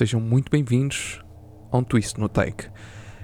sejam muito bem-vindos a um Twist no Take.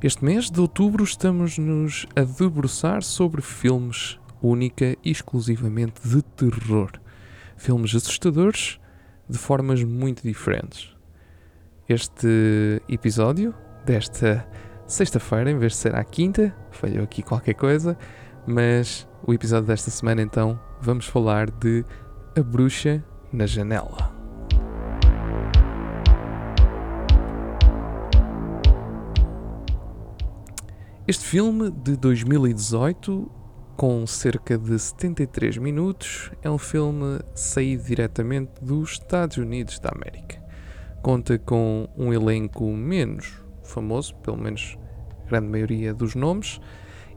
Este mês de outubro estamos-nos a debruçar sobre filmes única e exclusivamente de terror. Filmes assustadores de formas muito diferentes. Este episódio desta sexta-feira, em vez de ser à quinta, falhou aqui qualquer coisa, mas o episódio desta semana então vamos falar de A Bruxa na Janela. Este filme de 2018, com cerca de 73 minutos, é um filme saído diretamente dos Estados Unidos da América. Conta com um elenco menos famoso, pelo menos a grande maioria dos nomes,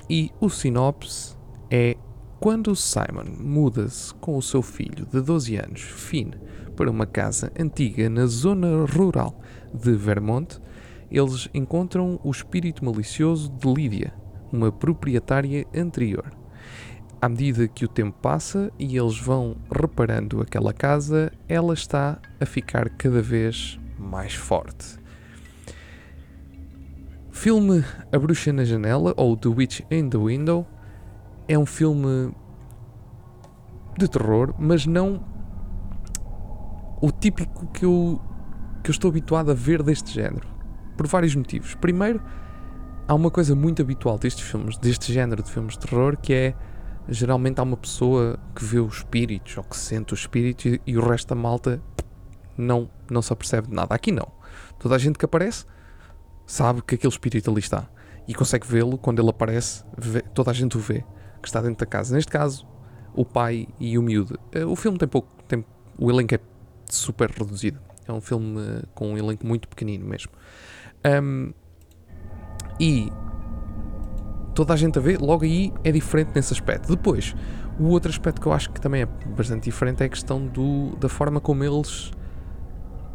e o sinopse é quando Simon muda-se com o seu filho de 12 anos, Finn, para uma casa antiga na zona rural de Vermont, eles encontram o espírito malicioso de Lídia, uma proprietária anterior. À medida que o tempo passa e eles vão reparando aquela casa, ela está a ficar cada vez mais forte. Filme A Bruxa na Janela ou The Witch in the Window é um filme de terror, mas não o típico que eu, que eu estou habituado a ver deste género por vários motivos. Primeiro, há uma coisa muito habitual destes filmes, deste género de filmes de terror, que é geralmente há uma pessoa que vê os espíritos ou que sente os espíritos e, e o resto da malta não, não se apercebe de nada. Aqui não. Toda a gente que aparece sabe que aquele espírito ali está e consegue vê-lo quando ele aparece, vê, toda a gente o vê que está dentro da casa. Neste caso, o pai e o miúdo. Eh, o filme tem pouco, tem, o elenco é super reduzido. É um filme eh, com um elenco muito pequenino mesmo. Um, e toda a gente a ver, logo aí é diferente nesse aspecto. Depois, o outro aspecto que eu acho que também é bastante diferente é a questão do, da forma como eles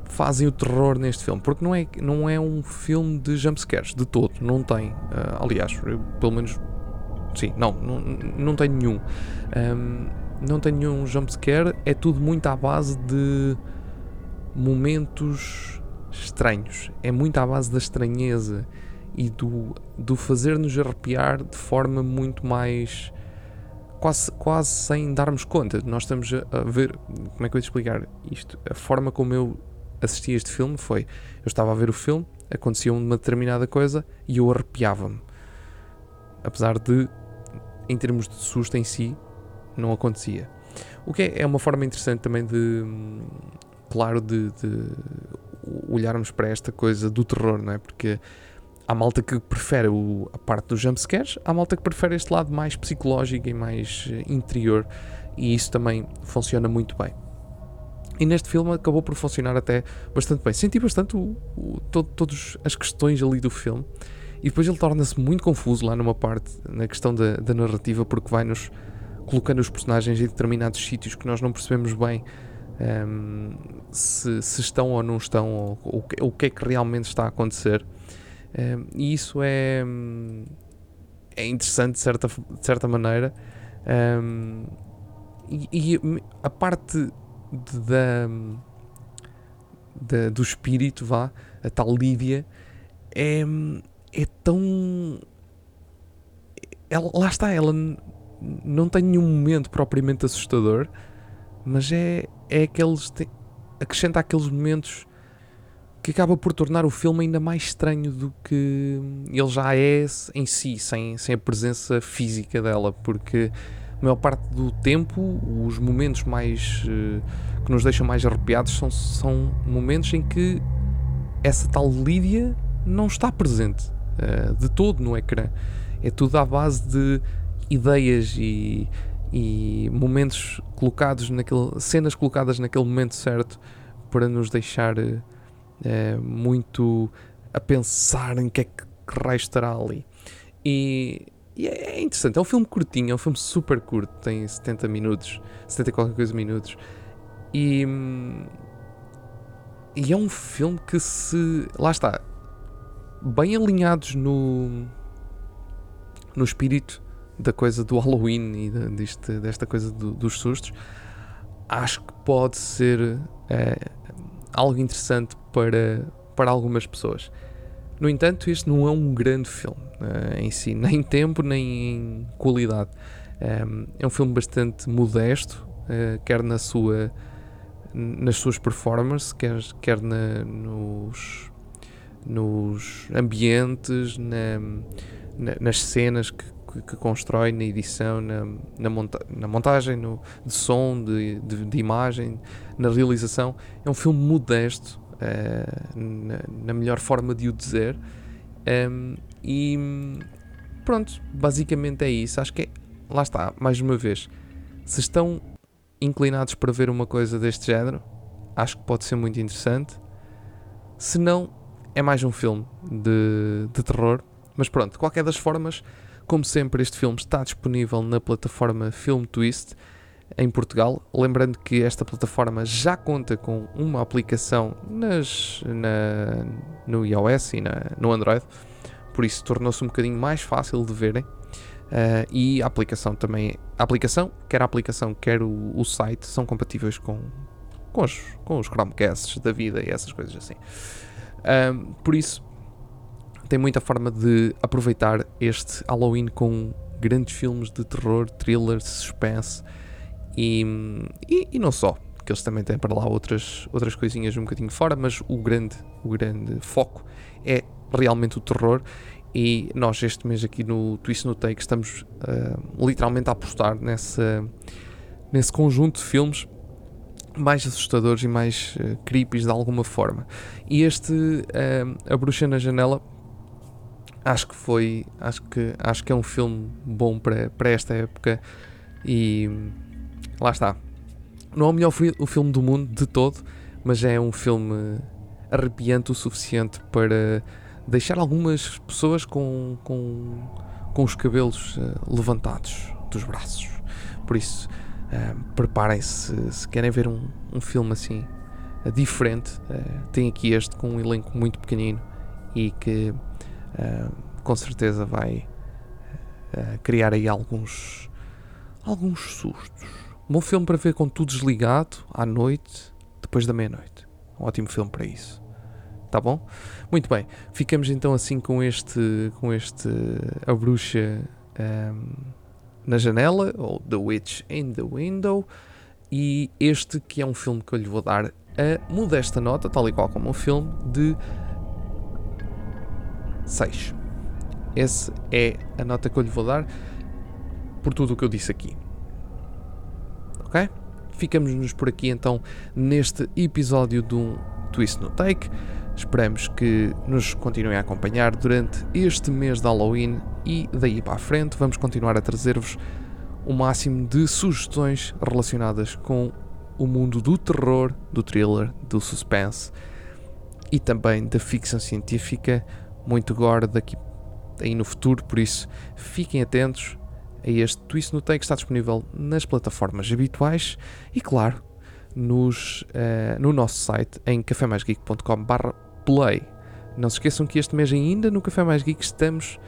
fazem o terror neste filme, porque não é, não é um filme de jumpscares de todo, não tem. Uh, aliás, eu, pelo menos, sim, não, não, não tem nenhum. Um, não tem nenhum jumpscare, é tudo muito à base de momentos estranhos. É muito à base da estranheza e do, do fazer-nos arrepiar de forma muito mais. Quase, quase sem darmos conta. Nós estamos a, ver. Como é que eu ia explicar isto? A forma como eu assisti este filme foi: eu estava a ver o filme, acontecia uma determinada coisa e eu arrepiava-me. Apesar de, em termos de susto em si, não acontecia. O que é, é uma forma interessante também de, claro, de, de olharmos para esta coisa do terror, não é? Porque há malta que prefere o, a parte dos jumpscares, há malta que prefere este lado mais psicológico e mais eh, interior, e isso também funciona muito bem. E neste filme acabou por funcionar até bastante bem. Senti bastante todas as questões ali do filme, e depois ele torna-se muito confuso lá numa parte, na questão da, da narrativa, porque vai-nos colocando os personagens em determinados sítios que nós não percebemos bem um, se, se, estão ou não estão, ou, ou, o que é que realmente está a acontecer. Um, e isso é, é interessante de certa, de certa maneira. Um, e, e, a parte da, da, do espírito, vá, a tal Lídia, é, é tão. Ela, lá está, ela não tem nenhum momento propriamente assustador, mas é, é aqueles. acrescenta aqueles momentos que acaba por tornar o filme ainda mais estranho do que ele já é em si, sem, sem a presença física dela, porque a maior parte do tempo, os momentos mais uh, que nos deixam mais arrepiados são, são momentos em que essa tal Lídia não está presente uh, de todo no ecrã. É tudo à base de ideias e e momentos colocados naquele cenas colocadas naquele momento certo para nos deixar é, muito a pensar em que é que raio estará ali. E, e, é interessante, é um filme curtinho, é um filme super curto, tem 70 minutos, 70 e qualquer coisa minutos. E, e é um filme que se lá está bem alinhados no no espírito da coisa do Halloween e deste, desta coisa do, dos sustos, acho que pode ser é, algo interessante para, para algumas pessoas. No entanto, este não é um grande filme uh, em si, nem em tempo, nem em qualidade. Um, é um filme bastante modesto, quer na sua, nas suas performances, quer, quer na, nos, nos ambientes, na, na, nas cenas que, que, que, constrói, na edição, na, na, monta na montagem no, de som, de, de, de, imagem, na realização. É um filme modesto, uh, na, na, melhor forma de o dizer. Um, e pronto, basicamente é isso. Acho que é, lá está, mais uma vez, se estão inclinados para ver uma coisa deste género, acho que pode ser muito interessante. Se não, é mais um filme de, de terror. Mas pronto, de qualquer das formas, como sempre, este filme está disponível na plataforma Film Twist em Portugal. Lembrando que esta plataforma já conta com uma aplicação nas, na, no iOS e na, no Android, por isso tornou-se um bocadinho mais fácil de verem. Uh, e a aplicação também, a aplicação, quer a aplicação, quer o, o site, são compatíveis com, com, os, com os Chromecasts da vida e essas coisas assim. Uh, por isso, tem muita forma de aproveitar este Halloween com grandes filmes de terror, thriller, suspense e, e, e, não só, que eles também têm para lá outras, outras coisinhas um bocadinho fora, mas o grande, o grande foco é realmente o terror e nós, este mês aqui no Twist no Take, estamos uh, literalmente a apostar nessa, nesse conjunto de filmes mais assustadores e mais uh, de alguma forma. E este, uh, A Bruxa na Janela, acho que foi. Acho que, acho que é um filme bom para, para esta época. E lá está. Não é o melhor o filme do mundo de todo, mas é um filme arrepiante o suficiente para deixar algumas pessoas com, com, com os cabelos uh, levantados dos braços. Por isso, uh, preparem-se se querem ver um, um filme assim uh, diferente. tem aqui este com um elenco muito pequenino e que com certeza vai criar aí alguns, alguns sustos. Um bom filme para ver com tudo desligado à noite, depois da meia-noite. Um ótimo filme para isso. Tá bom? Muito bem. Ficamos então assim com este, com este A Bruxa um, na janela, ou The Witch in the Window. E este que é um filme que eu lhe vou dar a modesta nota, tal e qual como um filme, de 6. Essa é a nota que eu lhe vou dar por tudo o que eu disse aqui. Ok? Ficamos-nos por aqui então neste episódio do Twist no Take. Esperamos que nos continuem a acompanhar durante este mês de Halloween e daí para a frente vamos continuar a trazer-vos o máximo de sugestões relacionadas com o mundo do terror, do thriller, do suspense e também da ficção científica, muito gore daqui aí no futuro, por isso fiquem atentos a este Twist no Take que está disponível nas plataformas habituais e claro, nos, uh, no nosso site em cafemaisgeek.com.br Play. Não se esqueçam que este mês ainda no Café Mais Geek estamos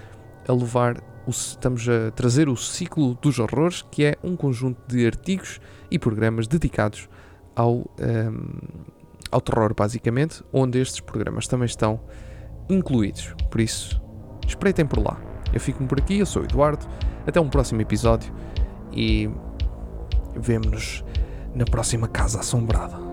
a levar, o, estamos a trazer o ciclo dos horrores, que é um conjunto de artigos e programas dedicados ao, um, ao terror, basicamente, onde estes programas também estão incluídos. Por isso, espreitem por lá. Eu fico por aqui, eu sou o Eduardo. Até um próximo episódio e vemo-nos na próxima Casa Assombrada.